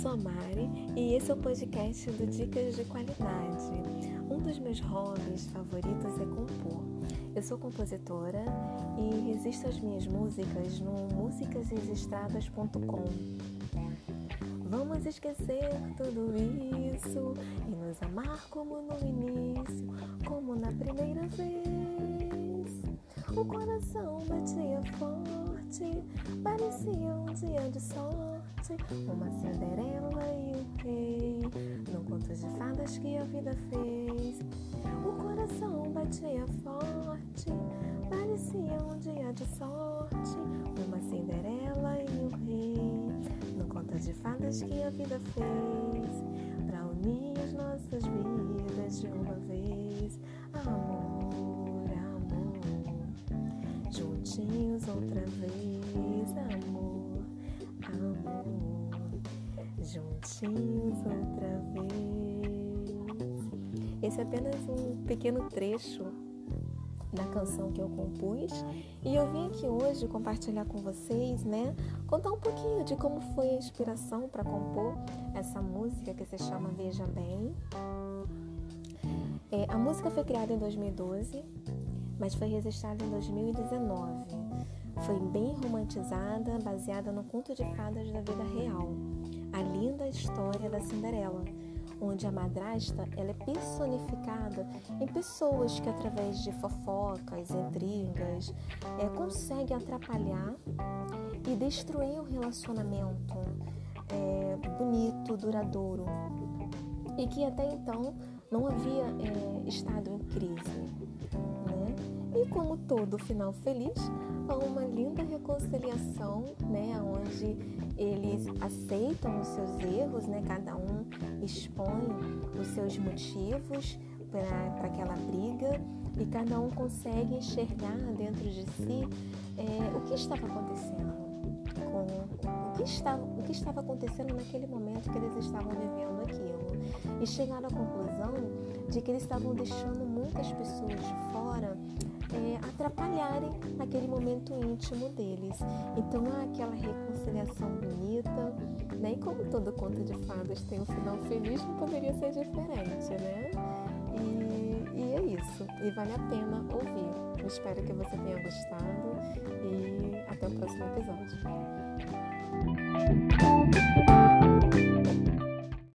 sou a Mari e esse é o podcast do Dicas de Qualidade. Um dos meus hobbies favoritos é compor. Eu sou compositora e registro as minhas músicas no musicasregistradas.com. Vamos esquecer tudo isso e nos amar como no início, como na primeira vez. O coração batia forte, parecia um dia de sorte, uma Cinderela e o rei, no conto de fadas que a vida fez. O coração batia forte, parecia um dia de sorte, uma Cinderela e o rei, no conto de fadas que a vida fez, para unir as nossas vidas de uma vez. Amor, amor, juntinhos outra vez, juntinhos outra vez. Esse é apenas um pequeno trecho da canção que eu compus e eu vim aqui hoje compartilhar com vocês, né, contar um pouquinho de como foi a inspiração para compor essa música que se chama Veja Bem. É, a música foi criada em 2012, mas foi registrada em 2019. Foi bem romantizada, baseada no conto de fadas da vida real, a linda história da Cinderela onde a madrasta ela é personificada em pessoas que através de fofocas, intrigas, é, conseguem atrapalhar e destruir o relacionamento é, bonito, duradouro e que até então não havia é, estado em crise. Né? E como todo final feliz, há uma linda reconciliação, né, onde eles aceitam os seus erros, né, cada um expõe os seus motivos para aquela briga e cada um consegue enxergar dentro de si é, o que estava acontecendo, com, o, que o que estava acontecendo naquele momento que eles estavam vivendo aquilo. E chegaram à conclusão de que eles estavam deixando muitas pessoas de fora é, atrapalharem aquele momento íntimo deles. Então há aquela reconciliação bonita, né? E como todo conto de fadas tem um final feliz, não poderia ser diferente, né? E, e é isso. E vale a pena ouvir. Eu espero que você tenha gostado e até o próximo episódio.